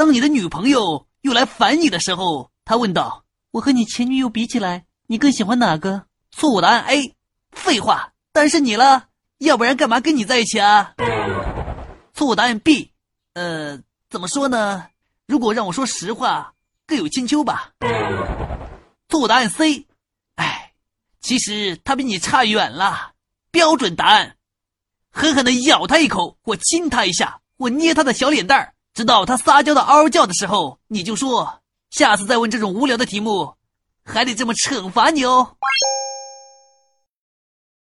当你的女朋友又来烦你的时候，他问道：“我和你前女友比起来，你更喜欢哪个？”错误答案 A。废话，当然是你了，要不然干嘛跟你在一起啊？错误答案 B。呃，怎么说呢？如果让我说实话，各有千秋吧。错误答案 C。哎，其实他比你差远了。标准答案。狠狠的咬他一口，或亲他一下，或捏他的小脸蛋儿，直到他撒娇的嗷嗷叫的时候，你就说：下次再问这种无聊的题目，还得这么惩罚你哦。